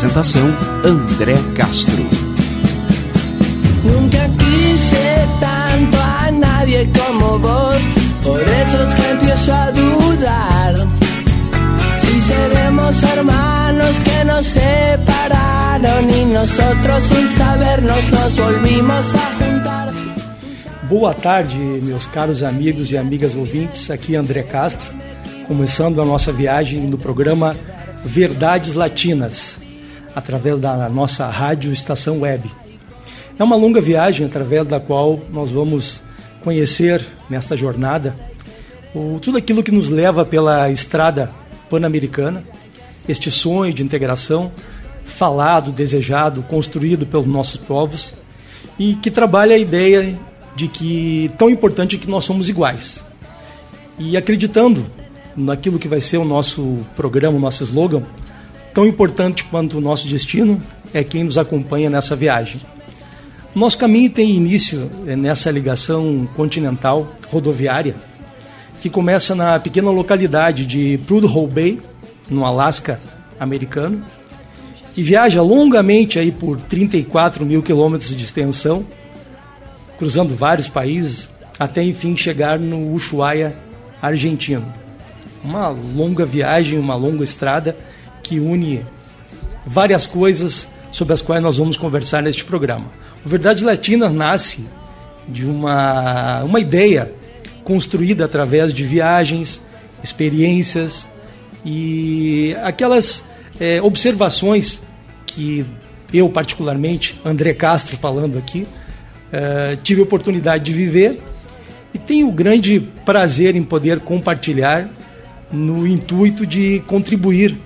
Apresentação André Castro. Nunca quise tanto a nadie como vos, por eso es que empiezo a dudar. Si seremos hermanos que nos separaron y nosotros sin sabernos nos volvimos a juntar. Boa tarde, meus caros amigos e amigas ouvintes. Aqui é André Castro, começando a nossa viagem no programa Verdades Latinas, através da nossa rádio estação web. É uma longa viagem através da qual nós vamos conhecer nesta jornada o, tudo aquilo que nos leva pela estrada pan-americana, este sonho de integração falado, desejado, construído pelos nossos povos e que trabalha a ideia de que tão importante que nós somos iguais. E acreditando naquilo que vai ser o nosso programa, o nosso slogan, tão importante quanto o nosso destino é quem nos acompanha nessa viagem. Nosso caminho tem início eh, nessa ligação continental rodoviária, que começa na pequena localidade de Prudhoe Bay, no Alasca americano, e viaja longamente aí por 34 mil quilômetros de extensão cruzando vários países, até enfim chegar no Ushuaia, argentino. Uma longa viagem, uma longa estrada que une várias coisas sobre as quais nós vamos conversar neste programa. O Verdade Latina nasce de uma, uma ideia construída através de viagens, experiências e aquelas é, observações que eu, particularmente, André Castro falando aqui, Uh, tive a oportunidade de viver e tenho o grande prazer em poder compartilhar no intuito de contribuir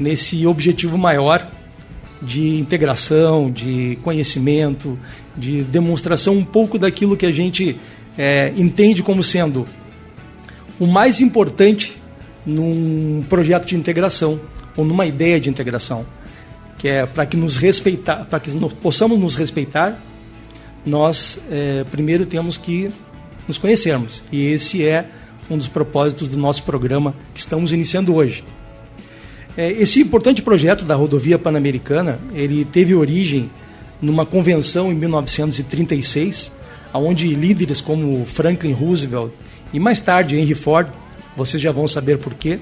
nesse objetivo maior de integração, de conhecimento, de demonstração um pouco daquilo que a gente é, entende como sendo o mais importante num projeto de integração ou numa ideia de integração, que é para que nos respeitar, para que nós possamos nos respeitar nós é, primeiro temos que nos conhecermos. E esse é um dos propósitos do nosso programa que estamos iniciando hoje. É, esse importante projeto da rodovia pan-americana, ele teve origem numa convenção em 1936, onde líderes como Franklin Roosevelt e mais tarde Henry Ford, vocês já vão saber por quê,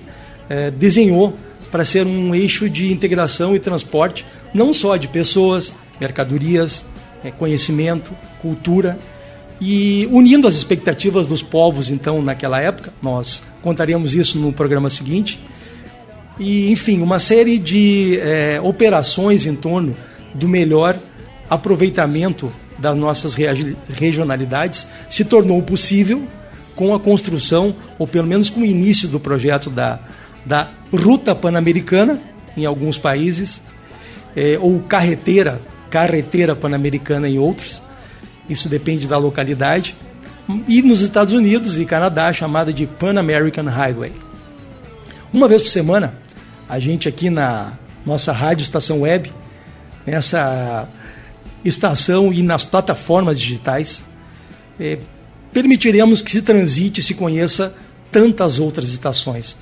é, desenhou para ser um eixo de integração e transporte não só de pessoas, mercadorias, é, conhecimento, cultura e unindo as expectativas dos povos então naquela época, nós contaremos isso no programa seguinte. E enfim, uma série de é, operações em torno do melhor aproveitamento das nossas regionalidades se tornou possível com a construção, ou pelo menos com o início do projeto da, da Ruta Pan-Americana, em alguns países, é, ou carreteira carreteira pan-americana em outros. Isso depende da localidade. E nos Estados Unidos e Canadá, chamada de Pan American Highway. Uma vez por semana, a gente aqui na nossa rádio estação web, nessa estação e nas plataformas digitais, é, permitiremos que se transite e se conheça tantas outras estações,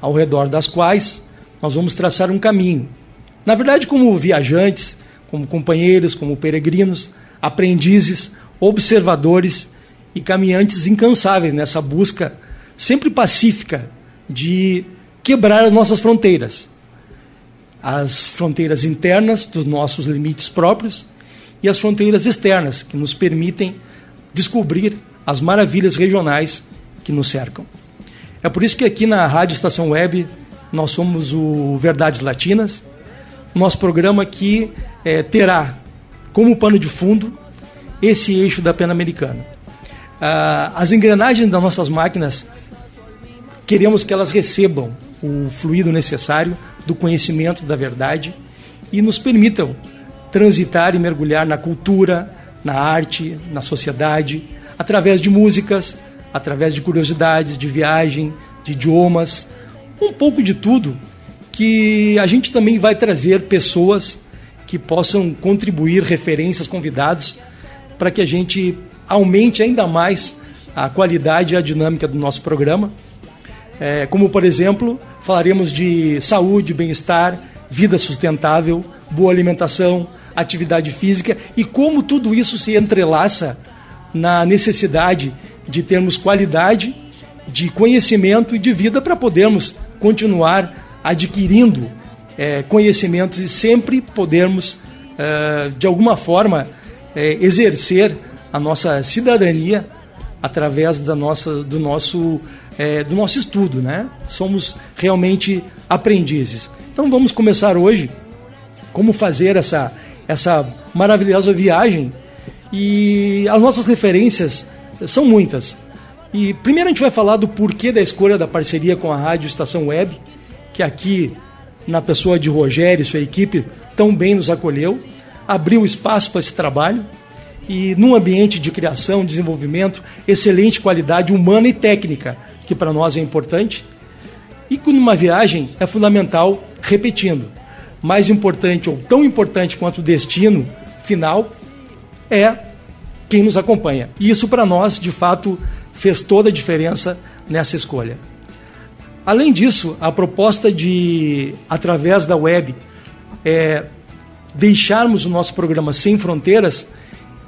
ao redor das quais nós vamos traçar um caminho. Na verdade, como viajantes, como companheiros, como peregrinos, aprendizes, observadores e caminhantes incansáveis nessa busca sempre pacífica de quebrar as nossas fronteiras. As fronteiras internas dos nossos limites próprios e as fronteiras externas que nos permitem descobrir as maravilhas regionais que nos cercam. É por isso que aqui na Rádio Estação Web nós somos o Verdades Latinas, nosso programa que é, terá como pano de fundo esse eixo da pena americana. Ah, as engrenagens das nossas máquinas queremos que elas recebam o fluido necessário do conhecimento da verdade e nos permitam transitar e mergulhar na cultura, na arte, na sociedade, através de músicas, através de curiosidades, de viagem, de idiomas, um pouco de tudo que a gente também vai trazer pessoas que possam contribuir, referências, convidados, para que a gente aumente ainda mais a qualidade e a dinâmica do nosso programa. É, como, por exemplo, falaremos de saúde, bem-estar, vida sustentável, boa alimentação, atividade física e como tudo isso se entrelaça na necessidade de termos qualidade de conhecimento e de vida para podermos continuar adquirindo é, conhecimentos e sempre podermos, é, de alguma forma, é, exercer a nossa cidadania através da nossa, do, nosso, é, do nosso estudo. Né? Somos realmente aprendizes. Então vamos começar hoje como fazer essa, essa maravilhosa viagem e as nossas referências são muitas. E primeiro a gente vai falar do porquê da escolha da parceria com a Rádio Estação Web, que aqui, na pessoa de Rogério e sua equipe, tão bem nos acolheu, abriu espaço para esse trabalho e num ambiente de criação, desenvolvimento, excelente qualidade humana e técnica, que para nós é importante. E numa viagem é fundamental, repetindo, mais importante ou tão importante quanto o destino final é quem nos acompanha. E isso para nós, de fato, fez toda a diferença nessa escolha. Além disso, a proposta de, através da web, é, deixarmos o nosso programa sem fronteiras,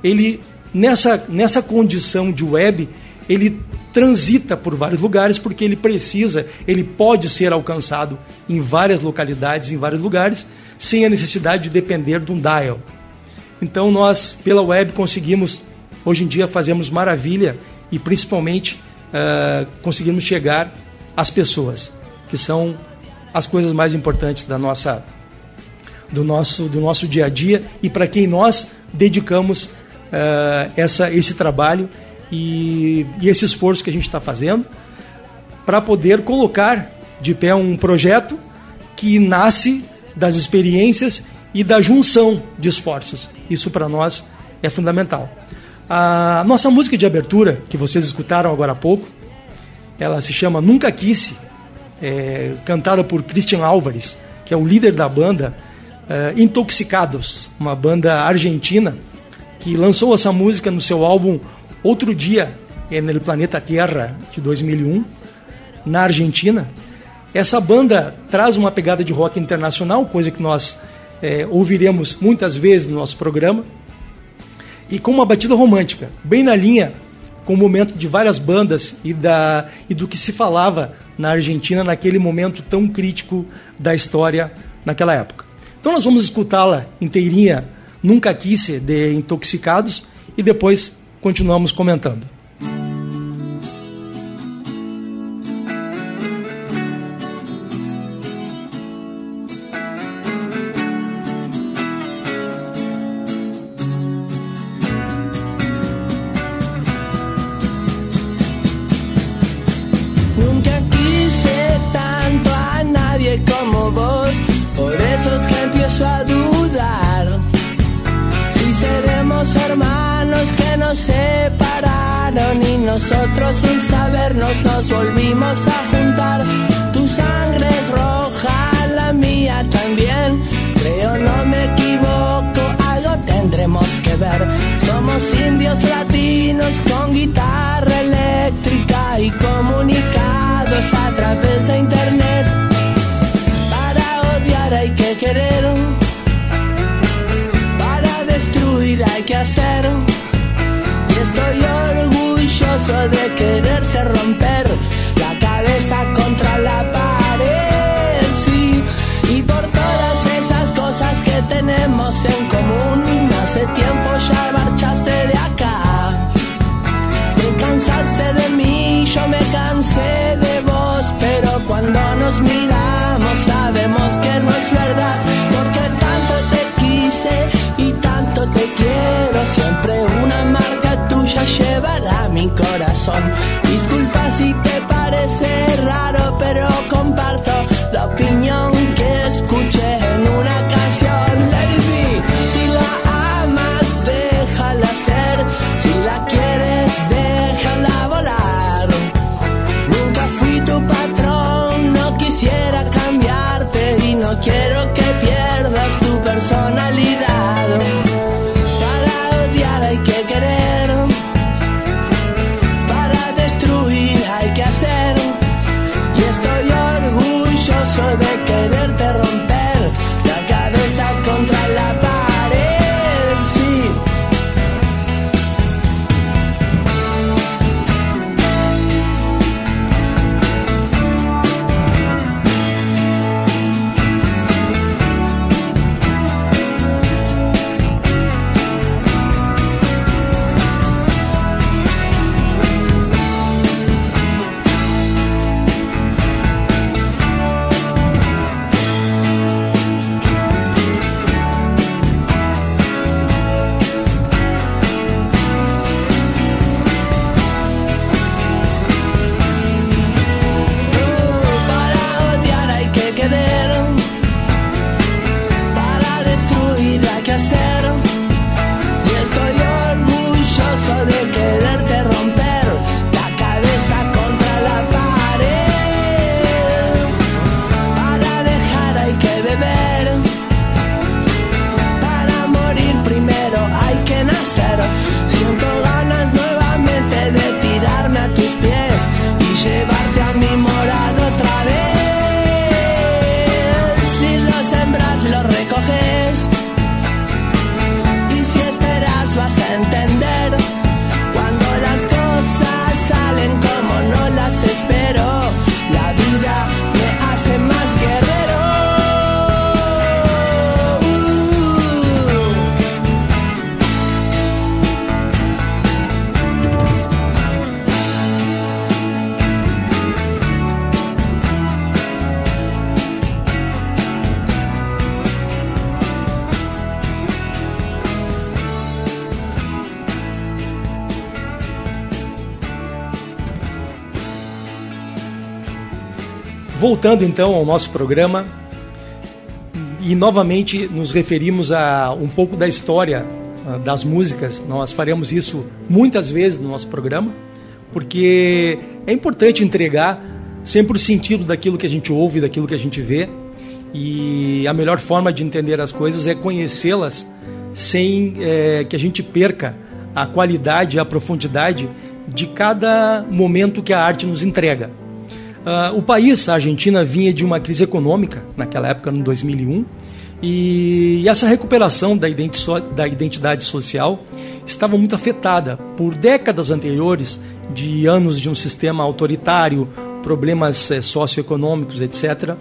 ele, nessa, nessa condição de web, ele transita por vários lugares porque ele precisa, ele pode ser alcançado em várias localidades, em vários lugares, sem a necessidade de depender de um dial. Então nós, pela web, conseguimos, hoje em dia, fazemos maravilha e principalmente uh, conseguimos chegar às pessoas, que são as coisas mais importantes da nossa, do, nosso, do nosso dia a dia e para quem nós dedicamos uh, essa, esse trabalho e, e esse esforço que a gente está fazendo para poder colocar de pé um projeto que nasce das experiências e da junção de esforços. Isso para nós é fundamental. A nossa música de abertura, que vocês escutaram agora há pouco, ela se chama Nunca Quisse, é, cantada por Christian Álvares, que é o líder da banda é, Intoxicados, uma banda argentina que lançou essa música no seu álbum Outro Dia no Planeta Terra, de 2001, na Argentina. Essa banda traz uma pegada de rock internacional, coisa que nós é, ouviremos muitas vezes no nosso programa, e com uma batida romântica, bem na linha com o momento de várias bandas e, da, e do que se falava na Argentina naquele momento tão crítico da história naquela época. Então nós vamos escutá-la inteirinha, Nunca Quisse, de Intoxicados, e depois continuamos comentando. Voltando então ao nosso programa, e novamente nos referimos a um pouco da história ah, das músicas. Nós faremos isso muitas vezes no nosso programa, porque é importante entregar sempre o sentido daquilo que a gente ouve, daquilo que a gente vê. E a melhor forma de entender as coisas é conhecê-las sem eh, que a gente perca a qualidade, a profundidade de cada momento que a arte nos entrega. Ah, o país, a Argentina, vinha de uma crise econômica naquela época, no 2001, e essa recuperação da, identi da identidade social estava muito afetada por décadas anteriores de anos de um sistema autoritário, problemas eh, socioeconômicos, etc.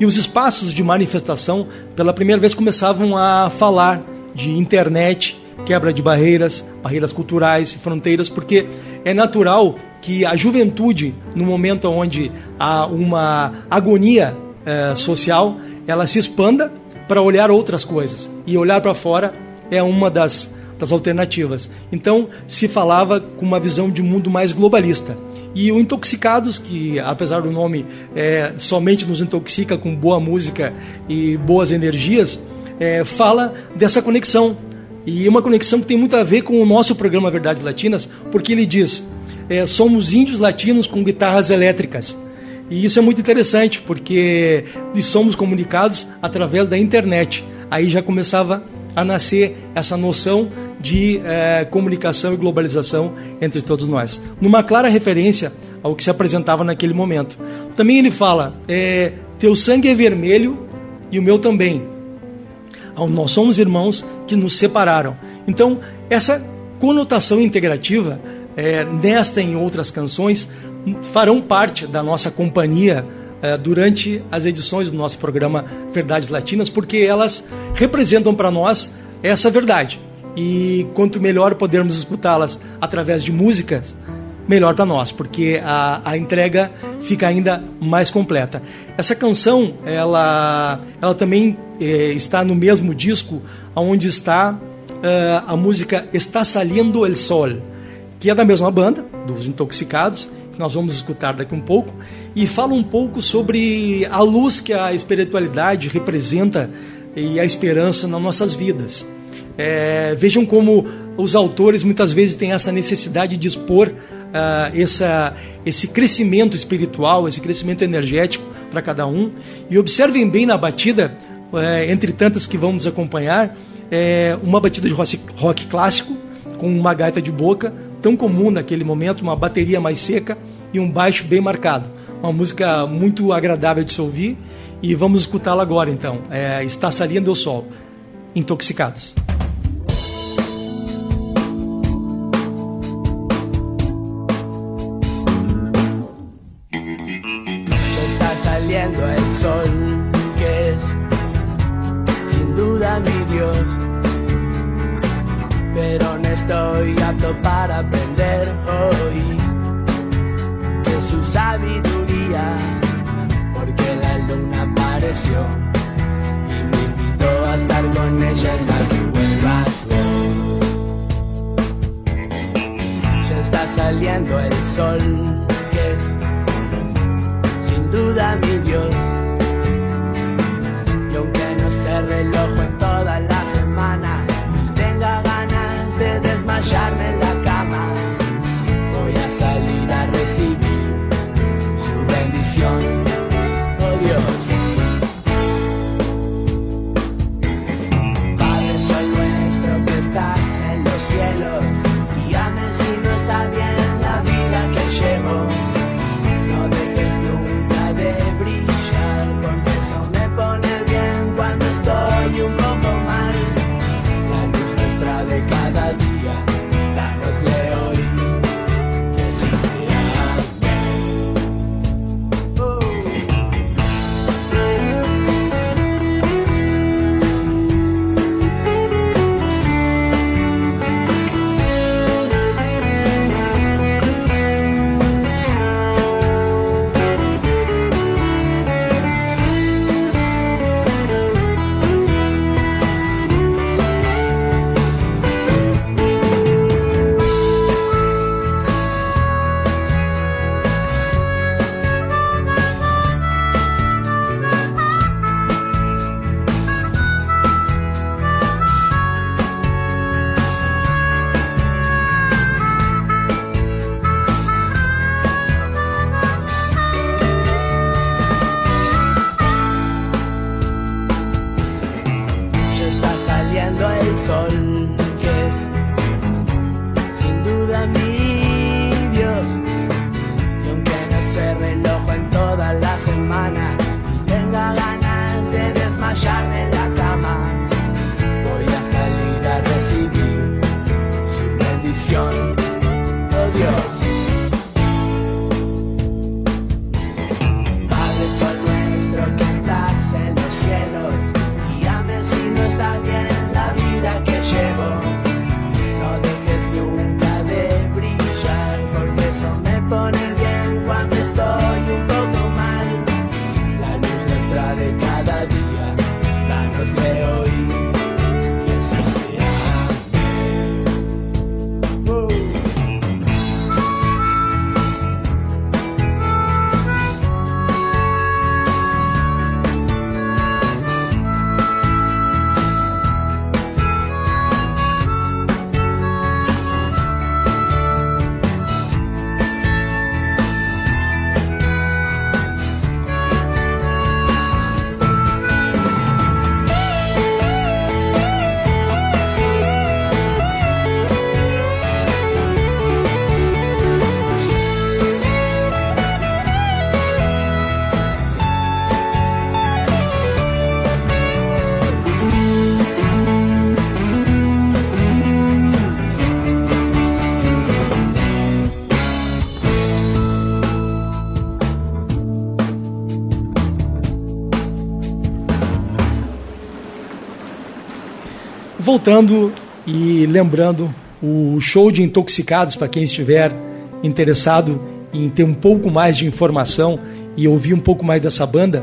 E os espaços de manifestação, pela primeira vez, começavam a falar de internet, quebra de barreiras, barreiras culturais fronteiras, porque é natural que a juventude, no momento onde há uma agonia eh, social, ela se expanda para olhar outras coisas. E olhar para fora é uma das, das alternativas. Então, se falava com uma visão de mundo mais globalista. E o Intoxicados, que apesar do nome é, somente nos intoxica com boa música e boas energias, é, fala dessa conexão. E uma conexão que tem muito a ver com o nosso programa Verdades Latinas, porque ele diz: é, somos índios latinos com guitarras elétricas. E isso é muito interessante, porque somos comunicados através da internet. Aí já começava a nascer essa noção de eh, comunicação e globalização entre todos nós. Numa clara referência ao que se apresentava naquele momento. Também ele fala: eh, Teu sangue é vermelho e o meu também. Nós somos irmãos que nos separaram. Então, essa conotação integrativa, eh, nesta e em outras canções, farão parte da nossa companhia eh, durante as edições do nosso programa Verdades Latinas, porque elas representam para nós essa verdade. E quanto melhor podermos escutá-las através de músicas, melhor para nós, porque a, a entrega fica ainda mais completa. Essa canção, ela, ela também eh, está no mesmo disco onde está eh, a música Está Saliendo el Sol, que é da mesma banda, dos Intoxicados, que nós vamos escutar daqui um pouco, e fala um pouco sobre a luz que a espiritualidade representa e a esperança nas nossas vidas. É, vejam como os autores muitas vezes têm essa necessidade de expor uh, essa, esse crescimento espiritual, esse crescimento energético para cada um. E observem bem na batida, uh, entre tantas que vamos acompanhar, é, uma batida de rock, rock clássico, com uma gaita de boca, tão comum naquele momento, uma bateria mais seca e um baixo bem marcado. Uma música muito agradável de se ouvir e vamos escutá-la agora então. É, Está salindo o sol, Intoxicados. Para aprender hoy de su sabiduría, porque la luna apareció y me invitó a estar con ella hasta que vuelvas Ya está saliendo el sol, semana y tenga ganas de desmayarme en la cama, voy a salir a recibir su bendición. Voltando e lembrando o show de Intoxicados, para quem estiver interessado em ter um pouco mais de informação e ouvir um pouco mais dessa banda,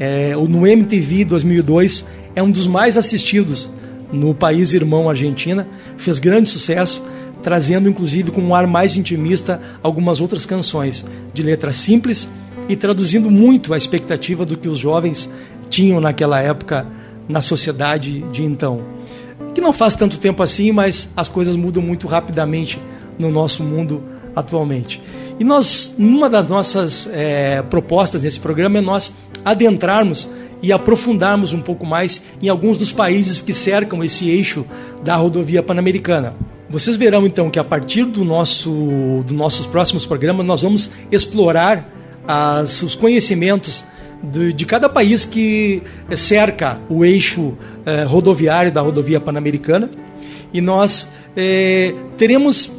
é, no MTV 2002 é um dos mais assistidos no país irmão Argentina, fez grande sucesso, trazendo inclusive com um ar mais intimista algumas outras canções de letra simples e traduzindo muito a expectativa do que os jovens tinham naquela época na sociedade de então. Que não faz tanto tempo assim, mas as coisas mudam muito rapidamente no nosso mundo atualmente. E nós, uma das nossas é, propostas nesse programa é nós adentrarmos e aprofundarmos um pouco mais em alguns dos países que cercam esse eixo da rodovia pan-americana. Vocês verão então que a partir do nosso, dos nossos próximos programas nós vamos explorar as, os conhecimentos de, de, cada país que cerca o eixo eh, rodoviário da rodovia pan-americana e nós eh, teremos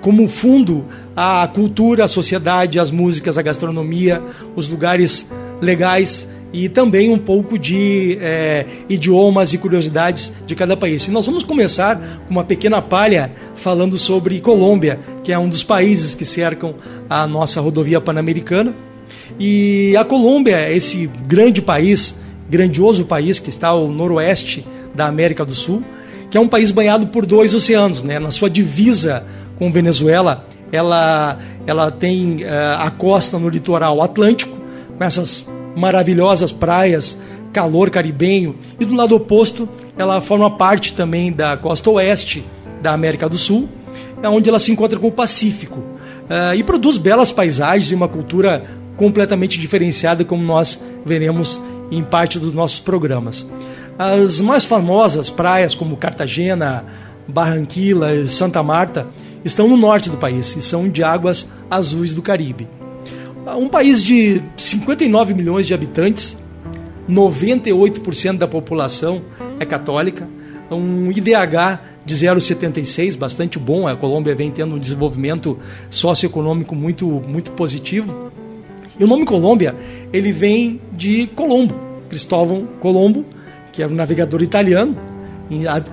como fundo a cultura, a sociedade, as músicas, a gastronomia, os lugares legais e também um pouco de é, idiomas e curiosidades de cada país. E nós vamos começar com uma pequena palha falando sobre Colômbia, que é um dos países que cercam a nossa rodovia pan-americana. E a Colômbia, esse grande país, grandioso país que está ao noroeste da América do Sul, que é um país banhado por dois oceanos, né? Na sua divisa com Venezuela, ela, ela tem uh, a costa no litoral atlântico, com essas maravilhosas praias, calor caribenho, e do lado oposto, ela forma parte também da costa oeste da América do Sul, é onde ela se encontra com o Pacífico. Uh, e produz belas paisagens e uma cultura completamente diferenciada, como nós veremos em parte dos nossos programas. As mais famosas praias, como Cartagena, Barranquilla e Santa Marta, estão no norte do país e são de águas azuis do Caribe. Um país de 59 milhões de habitantes, 98% da população é católica, um IDH de 0,76, bastante bom. A Colômbia vem tendo um desenvolvimento socioeconômico muito, muito positivo. E o nome Colômbia, ele vem de Colombo, Cristóvão Colombo, que é um navegador italiano,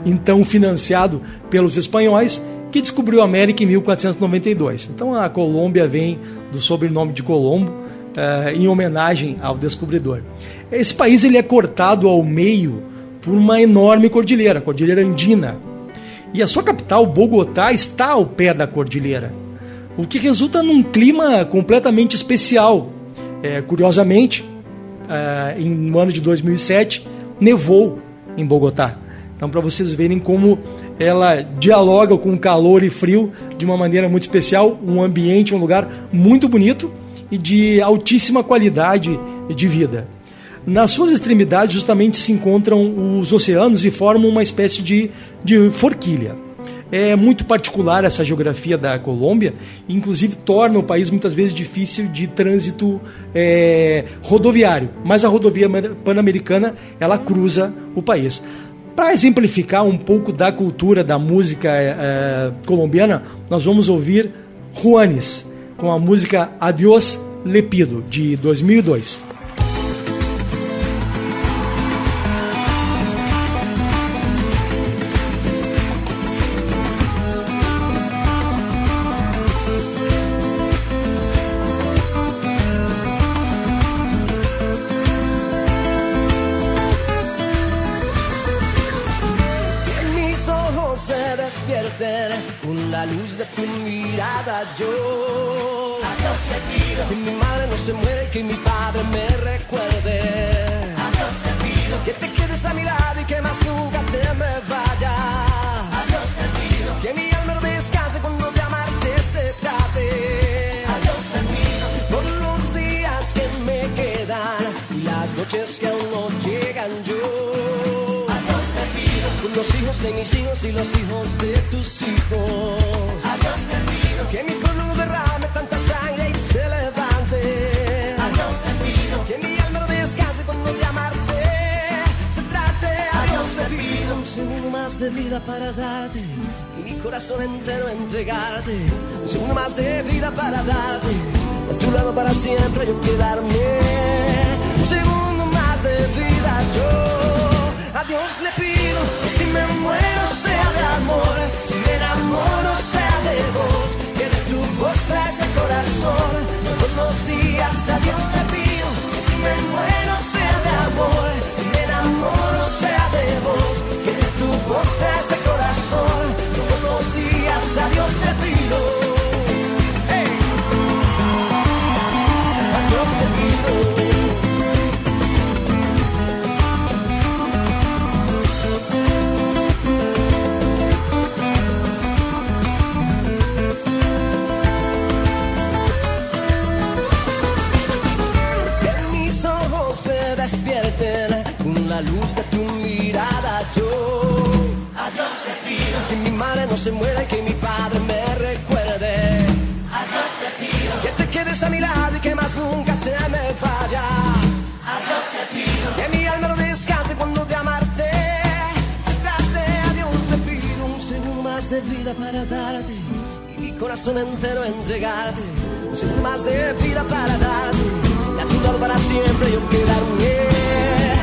então financiado pelos espanhóis, que descobriu a América em 1492. Então a Colômbia vem do sobrenome de Colombo, uh, em homenagem ao descobridor. Esse país ele é cortado ao meio por uma enorme cordilheira, a Cordilheira Andina. E a sua capital, Bogotá, está ao pé da cordilheira, o que resulta num clima completamente especial. É, curiosamente, uh, em, no ano de 2007, nevou em Bogotá. Então, para vocês verem como ela dialoga com calor e frio de uma maneira muito especial, um ambiente, um lugar muito bonito e de altíssima qualidade de vida. Nas suas extremidades, justamente se encontram os oceanos e formam uma espécie de, de forquilha. É muito particular essa geografia da Colômbia, inclusive torna o país muitas vezes difícil de trânsito é, rodoviário. Mas a rodovia pan-americana ela cruza o país. Para exemplificar um pouco da cultura da música é, colombiana, nós vamos ouvir Juanes com a música Adiós Lepido, de 2002. noches que aún no llegan yo. Adiós perdido. Con los hijos de mis hijos y los hijos de tus hijos. Adiós perdido. Que mi pueblo derrame tanta sangre y se levante. Adiós perdido. Que mi alma no descanse cuando de amarte se trate. Adiós perdido. Un segundo más de vida para darte. y Mi corazón entero entregarte. Un segundo más de vida para darte. A tu lado para siempre yo quedarme vida yo a Dios le pido que si me muero sea de amor, si me enamoro sea de vos, que de tu voz es de corazón. Todos los días a Dios le pido que si me muero sea de amor, si me enamoro sea de vos, que de tu voz es no se muera que mi padre me recuerde. A Dios le pido. Que te quedes a mi lado y que más nunca te me fallas a Dios le pido. Que mi alma no descanse cuando de amarte. Se trate a Dios le pido un segundo más de vida para darte. Y mi corazón entero entregarte. Un segundo más de vida para darte. Y a tu lado para siempre yo quedarme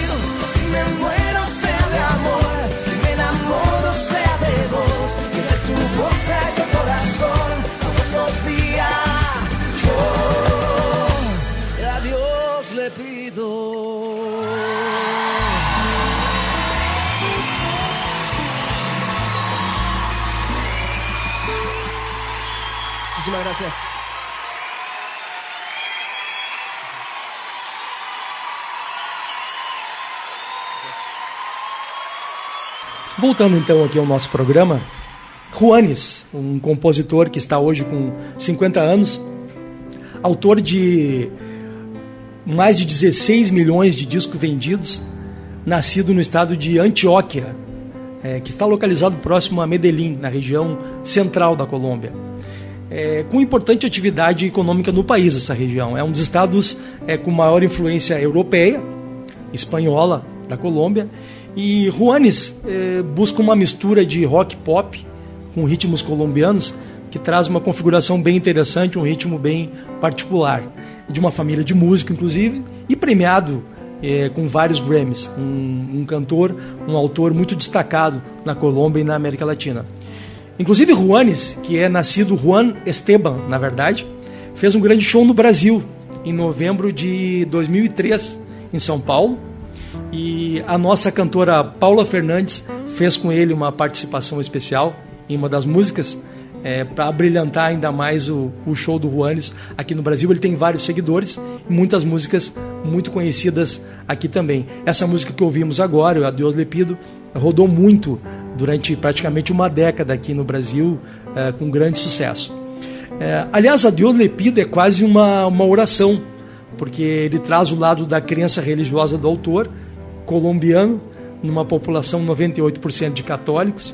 Muchísimas gracias. Voltando então aqui ao nosso programa, Juanes, um compositor que está hoje com 50 anos, autor de mais de 16 milhões de discos vendidos, nascido no estado de Antioquia, é, que está localizado próximo a Medellín, na região central da Colômbia. É, com importante atividade econômica no país, essa região. É um dos estados é, com maior influência europeia, espanhola, da Colômbia. E Juanes é, busca uma mistura de rock pop com ritmos colombianos que traz uma configuração bem interessante, um ritmo bem particular. De uma família de músico, inclusive, e premiado é, com vários Grammys. Um, um cantor, um autor muito destacado na Colômbia e na América Latina. Inclusive Juanes, que é nascido Juan Esteban, na verdade, fez um grande show no Brasil em novembro de 2003 em São Paulo. E a nossa cantora Paula Fernandes fez com ele uma participação especial em uma das músicas é, para brilhantar ainda mais o, o, show do Juanes aqui no Brasil. Ele tem vários seguidores e muitas músicas muito conhecidas aqui também. Essa música que ouvimos agora, o Adeus Lepido, rodou muito durante praticamente uma década aqui no Brasil, é, com grande sucesso. É, aliás, Adeus Lepido é quase uma, uma oração, porque ele traz o lado da crença religiosa do autor, colombiano, numa população 98% de católicos,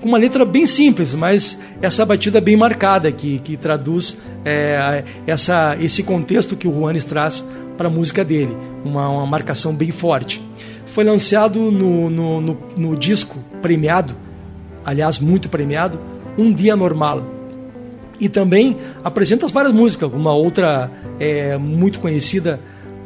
com uma letra bem simples, mas essa batida bem marcada que, que traduz é, essa, esse contexto que o Juanes traz para a música dele, uma, uma, marcação bem forte. Foi lançado no, no, no, no disco premiado, aliás, muito premiado, Um Dia Normal. E também apresenta várias músicas, uma outra é, muito conhecida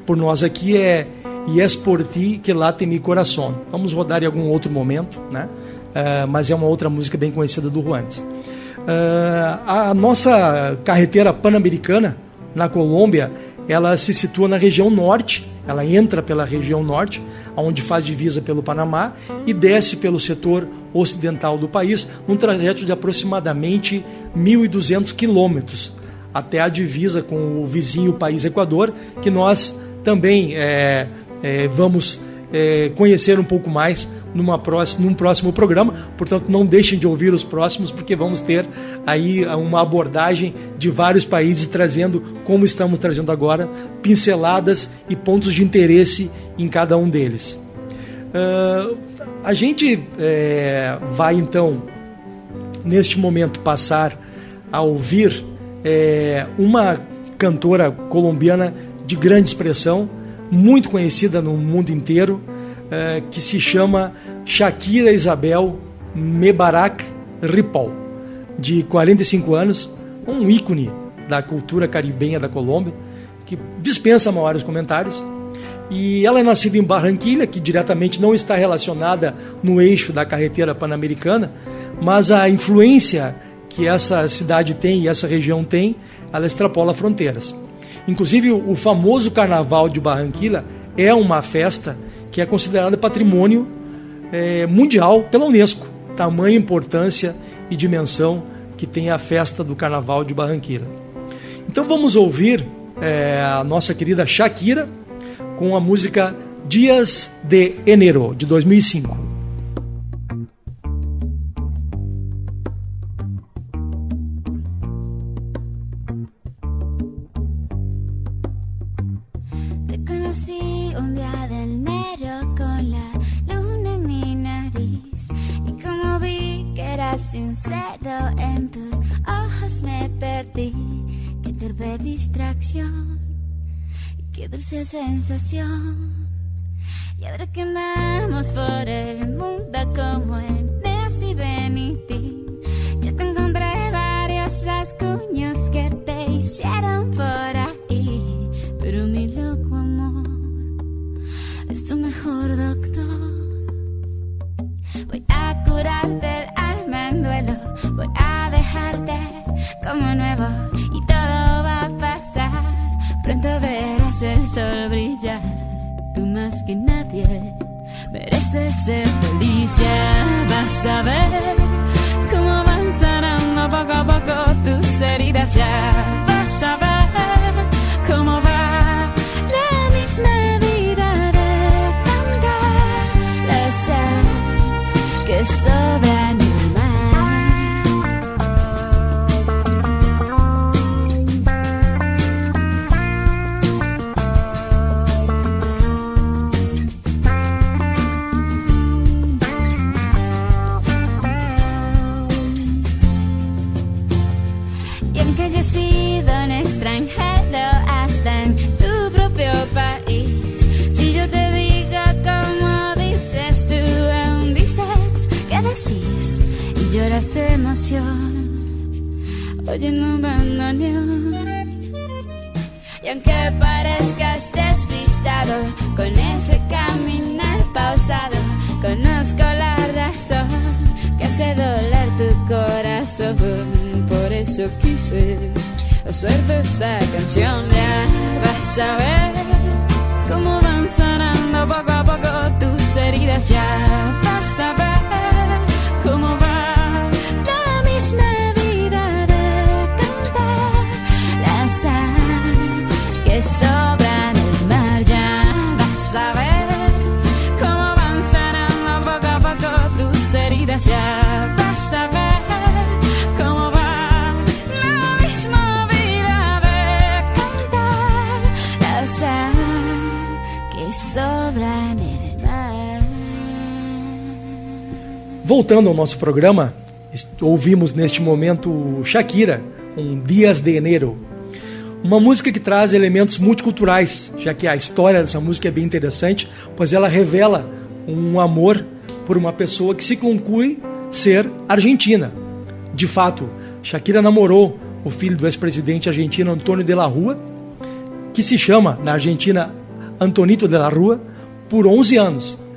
por nós aqui é E es por ti que late mi coração. Vamos rodar em algum outro momento, né? Uh, mas é uma outra música bem conhecida do Juanes. Uh, a nossa carreteira pan-americana na Colômbia, ela se situa na região norte, ela entra pela região norte, onde faz divisa pelo Panamá e desce pelo setor ocidental do país, num trajeto de aproximadamente 1.200 quilômetros até a divisa com o vizinho país Equador, que nós também é, é, vamos é, conhecer um pouco mais numa próxima, num próximo programa. Portanto, não deixem de ouvir os próximos, porque vamos ter aí uma abordagem de vários países trazendo, como estamos trazendo agora, pinceladas e pontos de interesse em cada um deles. Uh, a gente é, vai então, neste momento, passar a ouvir é, uma cantora colombiana de grande expressão, muito conhecida no mundo inteiro, uh, que se chama Shakira Isabel Mebarak Ripoll, de 45 anos, um ícone da cultura caribenha da Colômbia, que dispensa maiores comentários. E ela é nascida em Barranquilha, que diretamente não está relacionada no eixo da carreteira pan-americana, mas a influência que essa cidade tem e essa região tem, ela extrapola fronteiras. Inclusive, o famoso Carnaval de Barranquilla é uma festa que é considerada patrimônio é, mundial pela Unesco. Tamanha importância e dimensão que tem a festa do Carnaval de Barranquilla. Então vamos ouvir é, a nossa querida Shakira com a música Dias de Enero, de 2005. Dulce sensación. Y ahora que andamos por el mundo como en Nancy Benitín, yo te encontré varios rasguños que te hicieron por ahí. Pero mi loco amor es tu mejor doctor. Voy a curarte el alma en duelo, voy a dejarte como nuevo y todo va a pasar. Pronto el sol brillar, tú más que nadie mereces ser feliz. Ya vas a ver cómo van sanando poco a poco tus heridas. Ya vas a ver cómo va la misma vida de cantar la que sobra. Eso quise hacerte esta canción. Voltando ao nosso programa, ouvimos neste momento Shakira com Dias de Enero. Uma música que traz elementos multiculturais, já que a história dessa música é bem interessante, pois ela revela um amor por uma pessoa que se conclui ser argentina. De fato, Shakira namorou o filho do ex-presidente argentino Antônio de la Rua, que se chama na Argentina Antonito de la Rua, por 11 anos.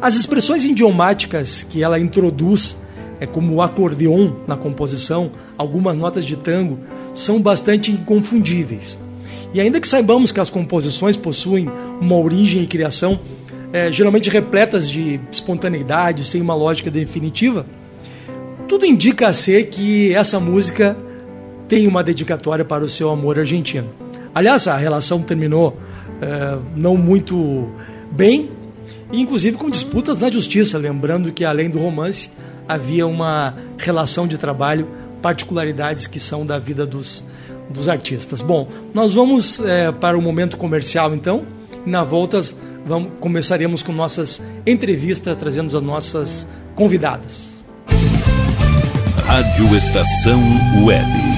As expressões idiomáticas que ela introduz, é como o acordeon na composição, algumas notas de tango, são bastante inconfundíveis. E ainda que saibamos que as composições possuem uma origem e criação é, geralmente repletas de espontaneidade, sem uma lógica definitiva, tudo indica a ser que essa música tem uma dedicatória para o seu amor argentino. Aliás, a relação terminou é, não muito bem, inclusive com disputas na justiça, lembrando que além do romance havia uma relação de trabalho, particularidades que são da vida dos, dos artistas. Bom, nós vamos é, para o momento comercial então, e na volta vamos, começaremos com nossas entrevistas, trazendo as nossas convidadas. Rádio Estação Web.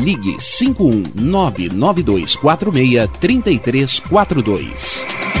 ligue 51992463342.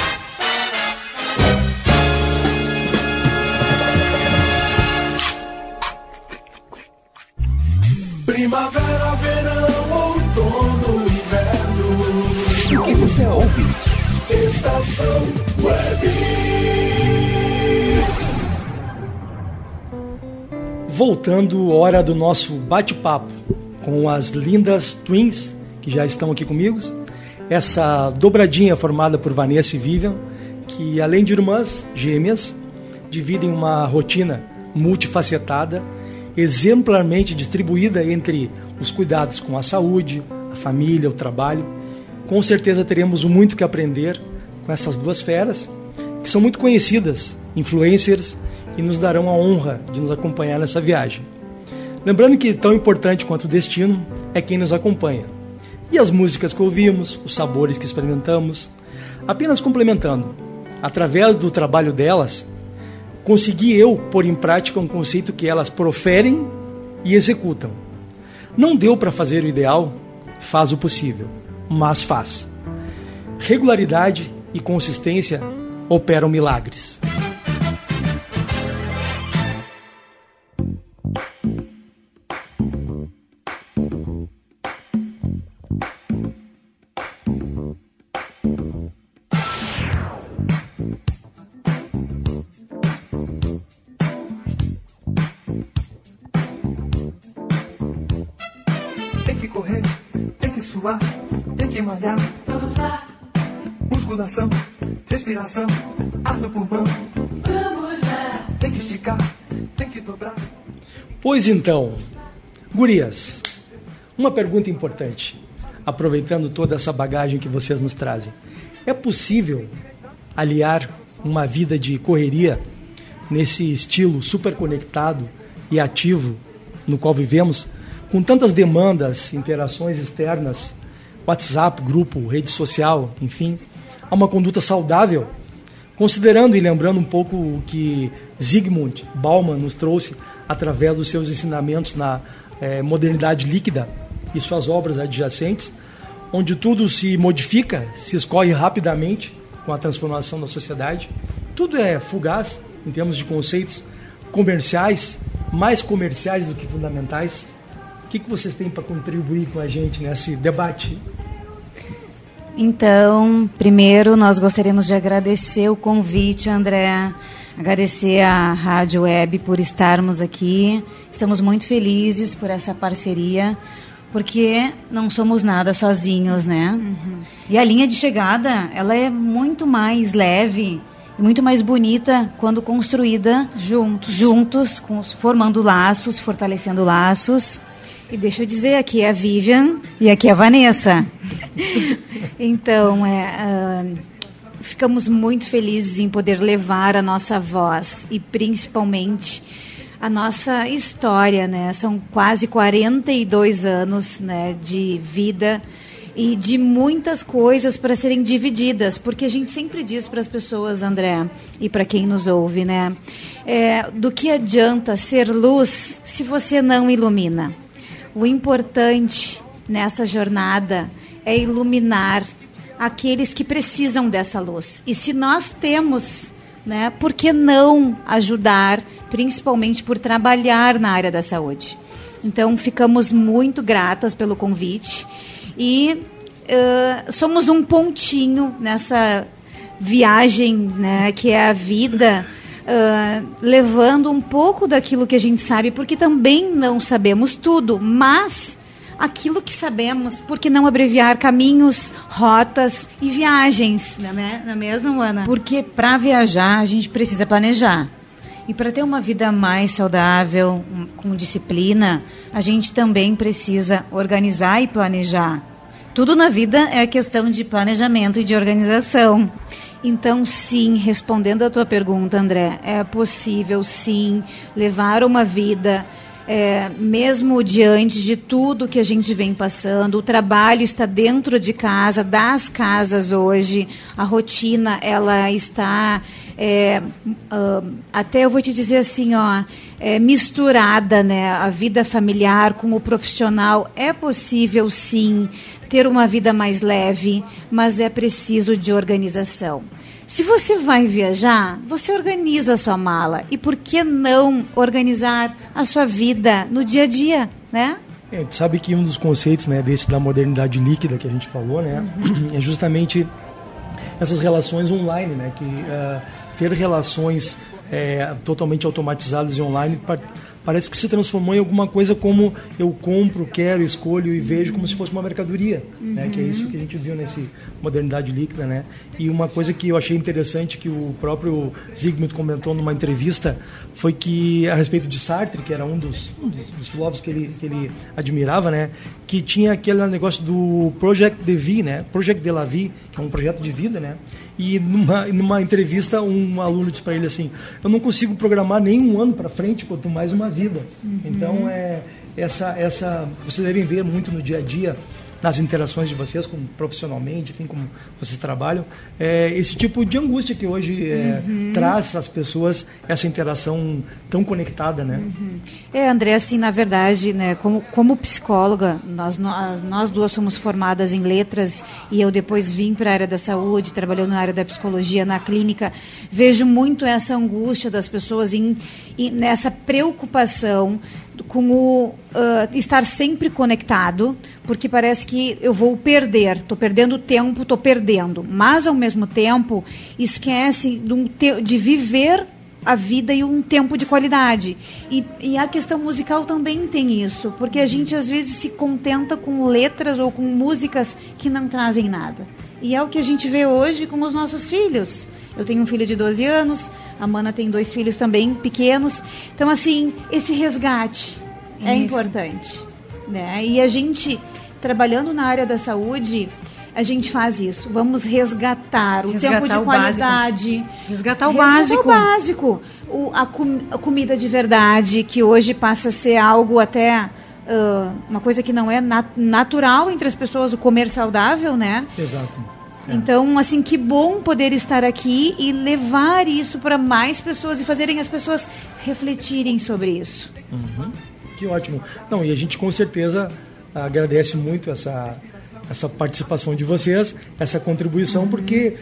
Voltando, hora do nosso bate-papo com as lindas twins que já estão aqui comigo. Essa dobradinha formada por Vanessa e Vivian, que além de irmãs gêmeas, dividem uma rotina multifacetada, exemplarmente distribuída entre os cuidados com a saúde, a família, o trabalho. Com certeza teremos muito que aprender com essas duas feras, que são muito conhecidas, influencers e nos darão a honra de nos acompanhar nessa viagem. Lembrando que tão importante quanto o destino é quem nos acompanha. E as músicas que ouvimos, os sabores que experimentamos, apenas complementando. Através do trabalho delas, consegui eu pôr em prática um conceito que elas proferem e executam. Não deu para fazer o ideal, faz o possível, mas faz. Regularidade e consistência operam milagres. Musculação, respiração, ar no pulmão. Tem que esticar, tem que dobrar. Pois então, gurias, uma pergunta importante, aproveitando toda essa bagagem que vocês nos trazem. É possível aliar uma vida de correria nesse estilo super conectado e ativo no qual vivemos, com tantas demandas, interações externas, WhatsApp, grupo, rede social, enfim, a uma conduta saudável, considerando e lembrando um pouco o que Zygmunt Bauman nos trouxe através dos seus ensinamentos na eh, modernidade líquida e suas obras adjacentes, onde tudo se modifica, se escorre rapidamente com a transformação da sociedade tudo é fugaz em termos de conceitos comerciais, mais comerciais do que fundamentais. O que, que vocês têm para contribuir com a gente nesse debate? Então, primeiro nós gostaríamos de agradecer o convite, André, agradecer à Rádio Web por estarmos aqui. Estamos muito felizes por essa parceria, porque não somos nada sozinhos, né? Uhum. E a linha de chegada, ela é muito mais leve, muito mais bonita quando construída juntos, juntos, formando laços, fortalecendo laços. E deixa eu dizer, aqui é a Vivian e aqui é a Vanessa. então, é, uh, ficamos muito felizes em poder levar a nossa voz e principalmente a nossa história, né? São quase 42 anos né, de vida e de muitas coisas para serem divididas, porque a gente sempre diz para as pessoas, André, e para quem nos ouve, né? É, do que adianta ser luz se você não ilumina? O importante nessa jornada é iluminar aqueles que precisam dessa luz. E se nós temos, né, por que não ajudar, principalmente por trabalhar na área da saúde? Então, ficamos muito gratas pelo convite e uh, somos um pontinho nessa viagem né, que é a vida uh, levando um pouco daquilo que a gente sabe, porque também não sabemos tudo, mas aquilo que sabemos, por que não abreviar caminhos, rotas e viagens, não é, não é mesmo, Ana? Porque para viajar a gente precisa planejar. E para ter uma vida mais saudável, com disciplina, a gente também precisa organizar e planejar. Tudo na vida é questão de planejamento e de organização. Então, sim, respondendo a tua pergunta, André, é possível, sim, levar uma vida, é, mesmo diante de tudo que a gente vem passando. O trabalho está dentro de casa, das casas hoje. A rotina, ela está, é, uh, até eu vou te dizer assim, ó, é, misturada, né? A vida familiar com o profissional. É possível, sim, ter uma vida mais leve, mas é preciso de organização. Se você vai viajar, você organiza a sua mala. E por que não organizar a sua vida no dia a dia, né? É, a gente sabe que um dos conceitos né, desse da modernidade líquida que a gente falou, né, uhum. é justamente essas relações online, né, que uh, ter relações é, totalmente automatizadas e online parece que se transformou em alguma coisa como eu compro, quero, escolho e vejo como se fosse uma mercadoria, uhum. né? Que é isso que a gente viu nesse modernidade líquida, né? E uma coisa que eu achei interessante que o próprio Zygmunt comentou numa entrevista foi que a respeito de Sartre, que era um dos, um dos filósofos que ele, que ele admirava, né? Que tinha aquele negócio do Project de Vie, né? Project de la Vie, que é um projeto de vida, né? E numa, numa entrevista um aluno disse para ele assim: "Eu não consigo programar nem um ano para frente, quanto mais uma vida. Uhum. Então, é, essa, essa, vocês devem ver muito no dia a dia nas interações de vocês, como profissionalmente, enfim, como vocês trabalham, é, esse tipo de angústia que hoje é, uhum. traz às pessoas essa interação tão conectada, né? Uhum. É, André, assim, na verdade, né, como, como psicóloga, nós, nós, nós duas somos formadas em letras e eu depois vim para a área da saúde, trabalhando na área da psicologia, na clínica, vejo muito essa angústia das pessoas em, em nessa preocupação com o uh, estar sempre conectado, porque parece que eu vou perder, estou perdendo tempo, estou perdendo. Mas, ao mesmo tempo, esquece de, de, viver a vida e um tempo de qualidade. E, e, a questão musical também tem isso, porque a gente às vezes se contenta com letras ou com músicas que não trazem nada. E é o que a gente vê hoje com os nossos filhos. Eu tenho um filho de 12 anos, a Mana tem dois filhos também pequenos. Então, assim, esse resgate é Isso. importante. Né? E a gente, trabalhando na área da saúde, a gente faz isso. Vamos resgatar o resgatar tempo de qualidade. Básico. Resgatar o resgatar básico. O básico. O, a, com, a, comida de verdade, que hoje passa a ser algo até. Uh, uma coisa que não é nat natural entre as pessoas, o comer saudável, né? Exato. É. Então, assim, que bom poder estar aqui e levar isso para mais pessoas e fazerem as pessoas refletirem sobre isso. Uhum. Que ótimo. Não, e a gente com certeza agradece muito essa essa participação de vocês, essa contribuição, porque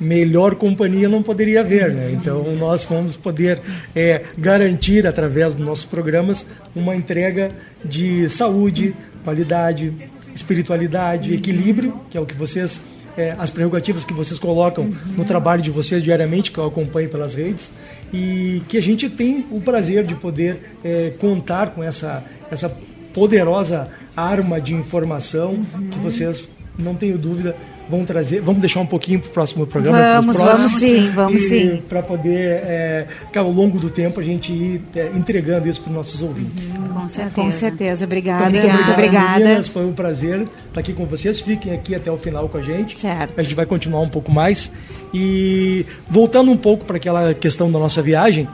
melhor companhia não poderia haver, né? Então nós vamos poder é, garantir através dos nossos programas uma entrega de saúde, qualidade, espiritualidade, equilíbrio, que é o que vocês é, as prerrogativas que vocês colocam no trabalho de vocês diariamente, que eu acompanho pelas redes, e que a gente tem o prazer de poder é, contar com essa, essa poderosa arma de informação que vocês, não tenho dúvida, vão trazer. Vamos deixar um pouquinho para o próximo programa. Vamos, vamos sim, vamos sim. Para poder, é, ao longo do tempo, a gente ir é, entregando isso para os nossos ouvintes. Com certeza. Com certeza. Obrigada. Então, muito obrigada. obrigada. Meninas, foi um prazer estar aqui com vocês. Fiquem aqui até o final com a gente. Certo. A gente vai continuar um pouco mais. E voltando um pouco para aquela questão da nossa viagem,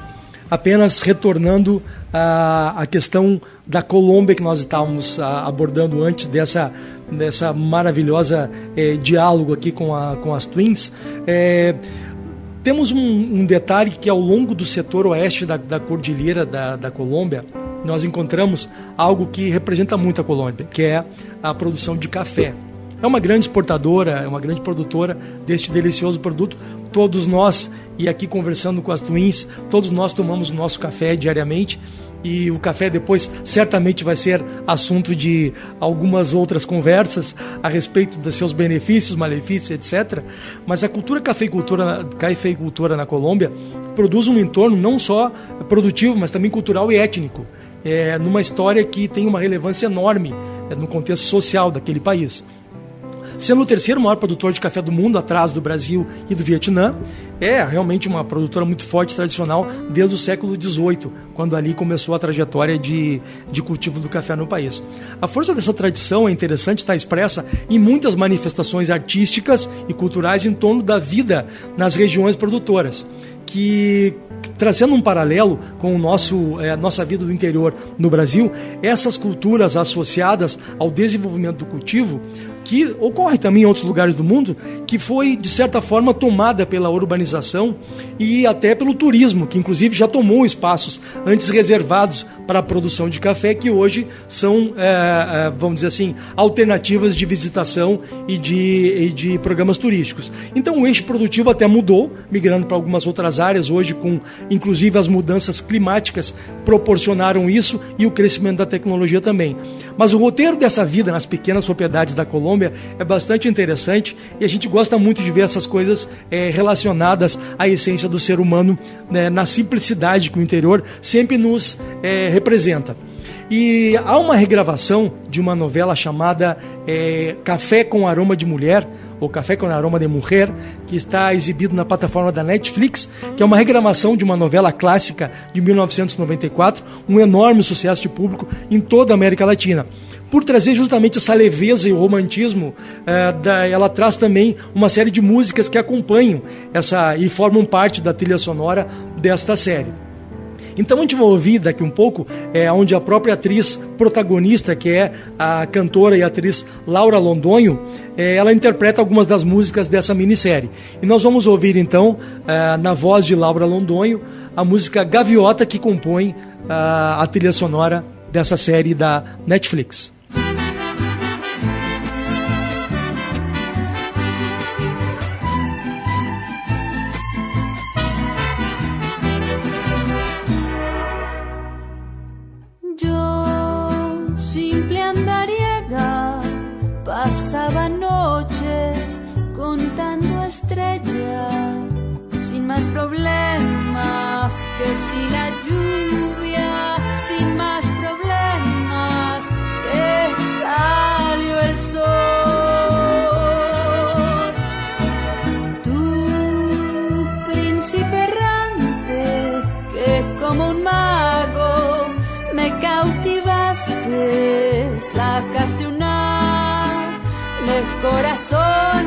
apenas retornando à, à questão da Colômbia que nós estávamos a, ah, abordando antes dessa, dessa maravilhosa eh, diálogo aqui com, a, com as Twins. Eh, temos um, um, detalhe que ao longo do setor oeste da, da cordilheira da, da Colômbia, nós encontramos algo que representa muito a Colômbia, que é a produção de café. É uma grande exportadora, é uma grande produtora deste delicioso produto. Todos nós, e aqui conversando com as Twins, todos nós tomamos o nosso café diariamente e o café depois certamente vai ser assunto de algumas outras conversas a respeito dos seus benefícios, malefícios, etc. Mas a cultura cafeicultura, cafeicultura na Colômbia produz um entorno não só produtivo, mas também cultural e étnico, é, numa história que tem uma relevância enorme é, no contexto social daquele país sendo o terceiro maior produtor de café do mundo, atrás do Brasil e do Vietnã. É realmente uma produtora muito forte, tradicional, desde o século XVIII, quando ali começou a trajetória de, de cultivo do café no país. A força dessa tradição é interessante, está expressa em muitas manifestações artísticas e culturais em torno da vida nas regiões produtoras, que trazendo um paralelo com o nosso é, nossa vida do interior no Brasil, essas culturas associadas ao desenvolvimento do cultivo que ocorre também em outros lugares do mundo, que foi, de certa forma, tomada pela urbanização e até pelo turismo, que inclusive já tomou espaços antes reservados para a produção de café, que hoje são, é, é, vamos dizer assim, alternativas de visitação e de, e de programas turísticos. Então o eixo produtivo até mudou, migrando para algumas outras áreas, hoje com, inclusive, as mudanças climáticas proporcionaram isso e o crescimento da tecnologia também. Mas o roteiro dessa vida nas pequenas propriedades da Colômbia é bastante interessante e a gente gosta muito de ver essas coisas é, relacionadas à essência do ser humano, né, na simplicidade que o interior sempre nos é, representa. E há uma regravação de uma novela chamada é, Café com Aroma de Mulher, ou Café com Aroma de Mulher, que está exibido na plataforma da Netflix, que é uma regravação de uma novela clássica de 1994, um enorme sucesso de público em toda a América Latina por trazer justamente essa leveza e o romantismo, é, da, ela traz também uma série de músicas que acompanham essa e formam parte da trilha sonora desta série. Então a gente vai ouvir daqui um pouco, é, onde a própria atriz protagonista, que é a cantora e atriz Laura Londonho, é, ela interpreta algumas das músicas dessa minissérie. E nós vamos ouvir então, é, na voz de Laura Londonho, a música Gaviota que compõe a, a trilha sonora dessa série da Netflix. De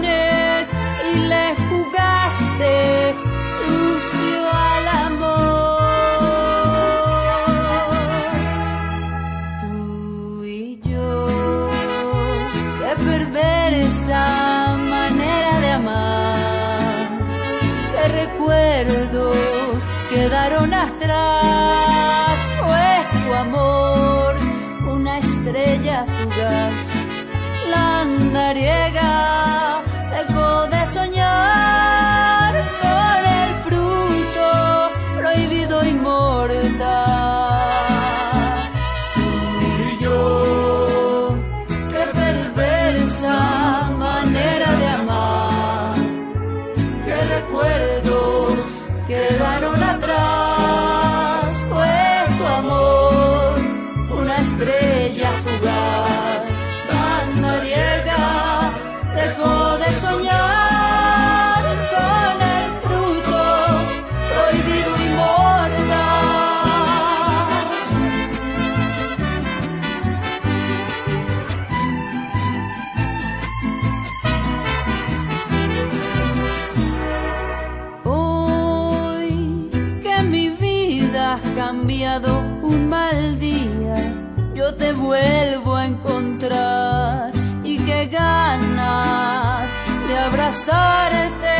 y qué ganas de abrazarte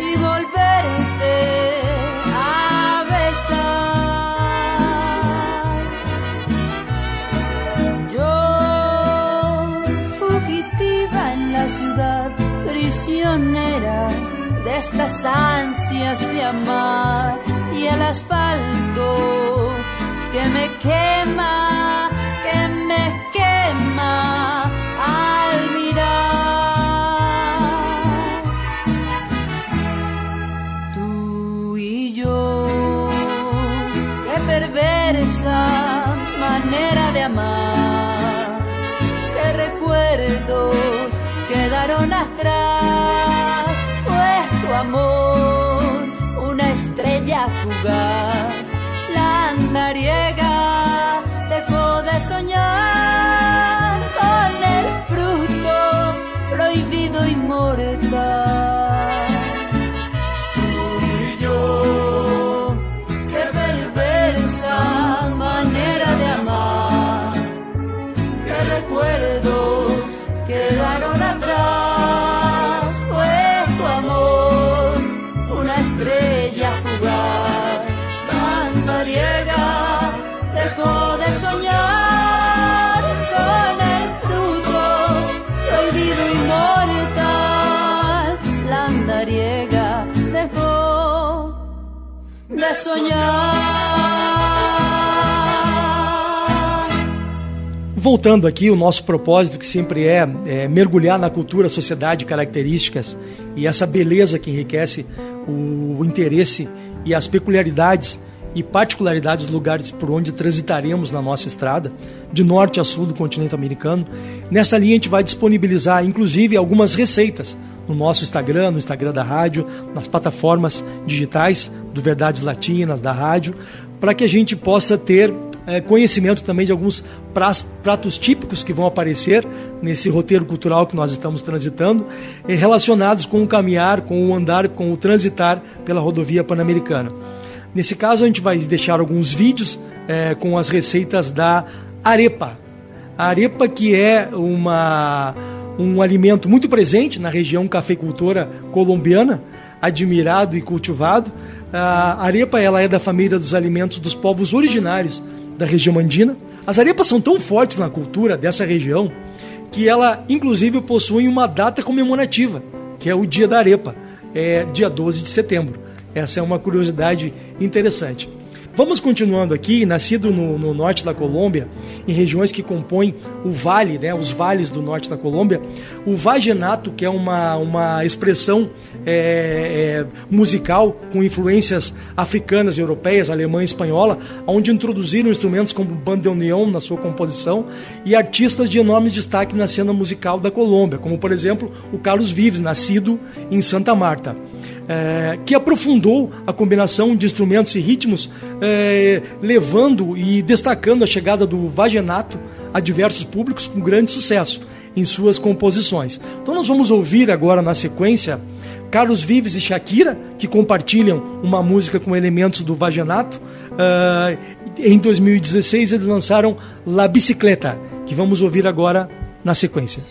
y volverte a besar. Yo, fugitiva en la ciudad, prisionera de estas ansias de amar y el asfalto que me quema, perversa manera de amar, qué recuerdos quedaron atrás, fue tu amor, una estrella fugaz, la andariega soñar. Voltando aqui, o nosso propósito, que sempre é, é mergulhar na cultura, sociedade, características e essa beleza que enriquece o interesse e as peculiaridades e particularidades dos lugares por onde transitaremos na nossa estrada, de norte a sul do continente americano. Nessa linha, a gente vai disponibilizar, inclusive, algumas receitas no nosso Instagram, no Instagram da rádio, nas plataformas digitais do Verdades Latinas, da rádio, para que a gente possa ter é, conhecimento também de alguns pras- pratos típicos que vão aparecer nesse roteiro cultural que nós estamos transitando, relacionados com o caminhar, com o andar, com o transitar pela rodovia pan-americana. Nesse caso, a gente vai deixar alguns vídeos eh, com as receitas da arepa. A arepa que é uma, um alimento muito presente na região cafeicultora colombiana, admirado e cultivado. A arepa ela é da família dos alimentos dos povos originários da região andina. As arepas são tão fortes na cultura dessa região que ela, inclusive, possui uma data comemorativa, que é o Dia da Arepa, é dia 12 de setembro. Essa é uma curiosidade interessante. Vamos continuando aqui, nascido no, no, norte da Colômbia, em regiões que compõem o vale, né, os vales do norte da Colômbia, o vagenato, que é uma, uma expressão é, é, musical com influências africanas, europeias, alemã e espanhola, onde introduziram instrumentos como bandoneon na sua composição e artistas de enorme destaque na cena musical da Colômbia, como por exemplo o Carlos Vives, nascido em Santa Marta. É, que aprofundou a combinação de instrumentos e ritmos, é, levando e destacando a chegada do vagenato a diversos públicos com grande sucesso em suas composições. Então nós vamos ouvir agora na sequência Carlos Vives e Shakira, que compartilham uma música com elementos do vagenato. Uh, em 2016 eles lançaram La Bicicleta, que vamos ouvir agora na sequência.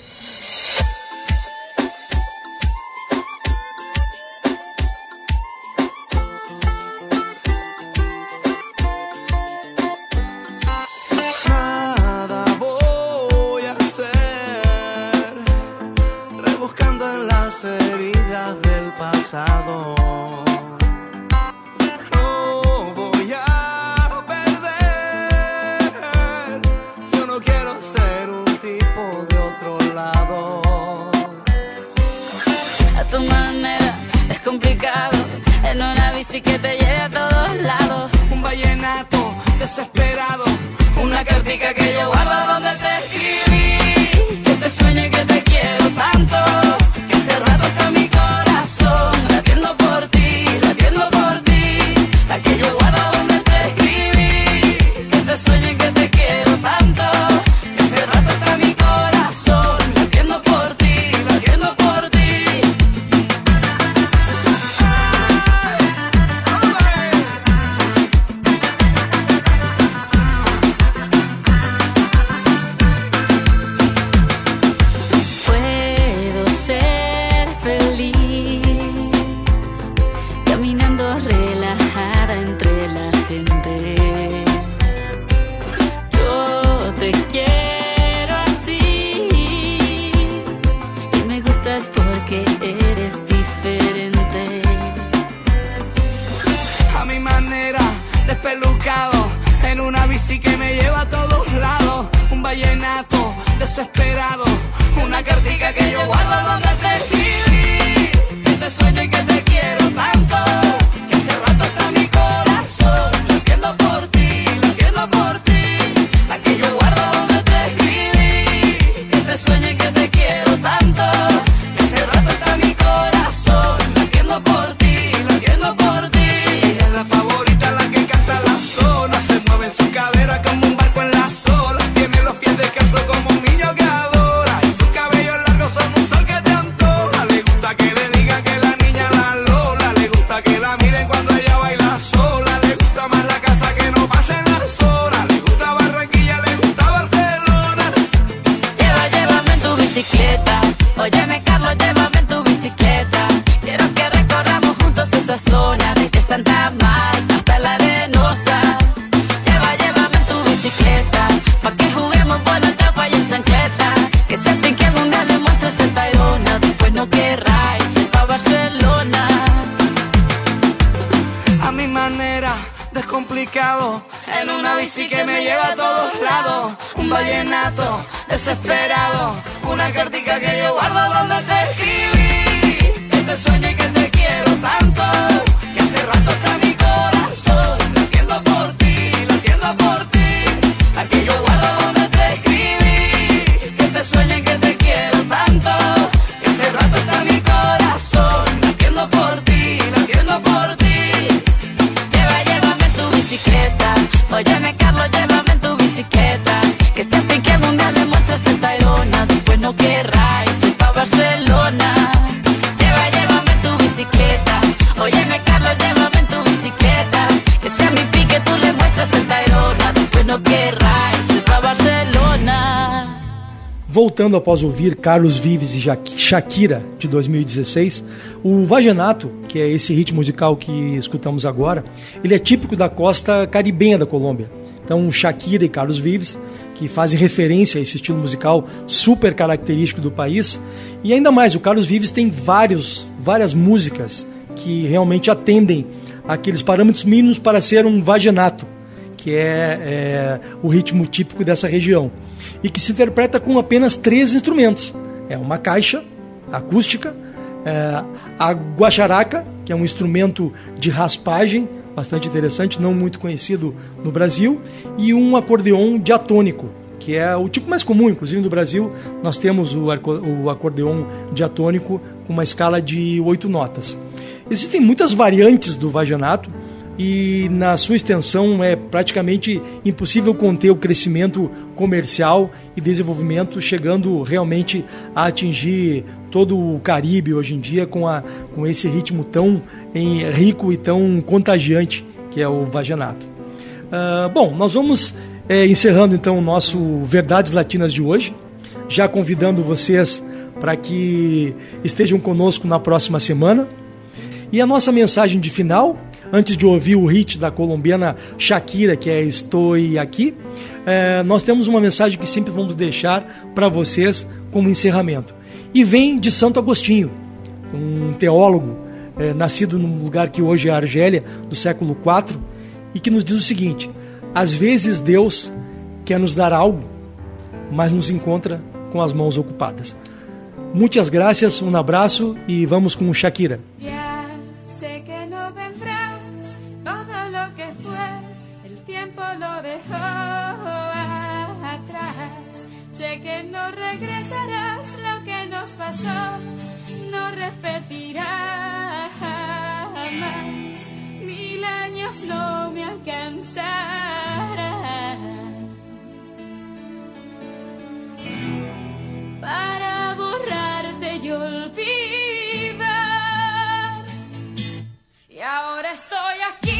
Voltando após ouvir Carlos Vives e Shakira de 2016, o Vagenato, que é esse ritmo musical que escutamos agora, ele é típico da costa caribenha da Colômbia. Então, Shakira e Carlos Vives, que fazem referência a esse estilo musical super característico do país, e ainda mais, o Carlos Vives tem vários, várias músicas que realmente atendem aqueles parâmetros mínimos para ser um vagenato que é, é, o ritmo típico dessa região, e que se interpreta com apenas três instrumentos: é uma caixa acústica, é, a guacharaca, que é um instrumento de raspagem bastante interessante, não muito conhecido no Brasil, e um acordeon diatônico, que é o tipo mais comum, inclusive no Brasil, nós temos o, o acordeon diatônico com uma escala de oito notas. Existem muitas variantes do vagenato, e na sua extensão é praticamente impossível conter o crescimento comercial e desenvolvimento, chegando realmente a atingir todo o Caribe hoje em dia com, a, com esse ritmo tão em- rico e tão contagiante que é o vagenato. Ah, bom, nós vamos eh, encerrando então o nosso Verdades Latinas de hoje, já convidando vocês para que estejam conosco na próxima semana. E a nossa mensagem de final, antes de ouvir o hit da colombiana Shakira, que é Estou Aqui, eh, nós temos uma mensagem que sempre vamos deixar para vocês como encerramento. E vem de Santo Agostinho, um teólogo eh, nascido num lugar que hoje é a Argélia, do século IV, e que nos diz o seguinte: às vezes Deus quer nos dar algo, mas nos encontra com as mãos ocupadas. Muitas graças, um abraço e vamos com Shakira. Ya Regresarás lo que nos pasó, no repetirá jamás. Mil años no me alcanzarán para borrarte y olvidar. Y ahora estoy aquí.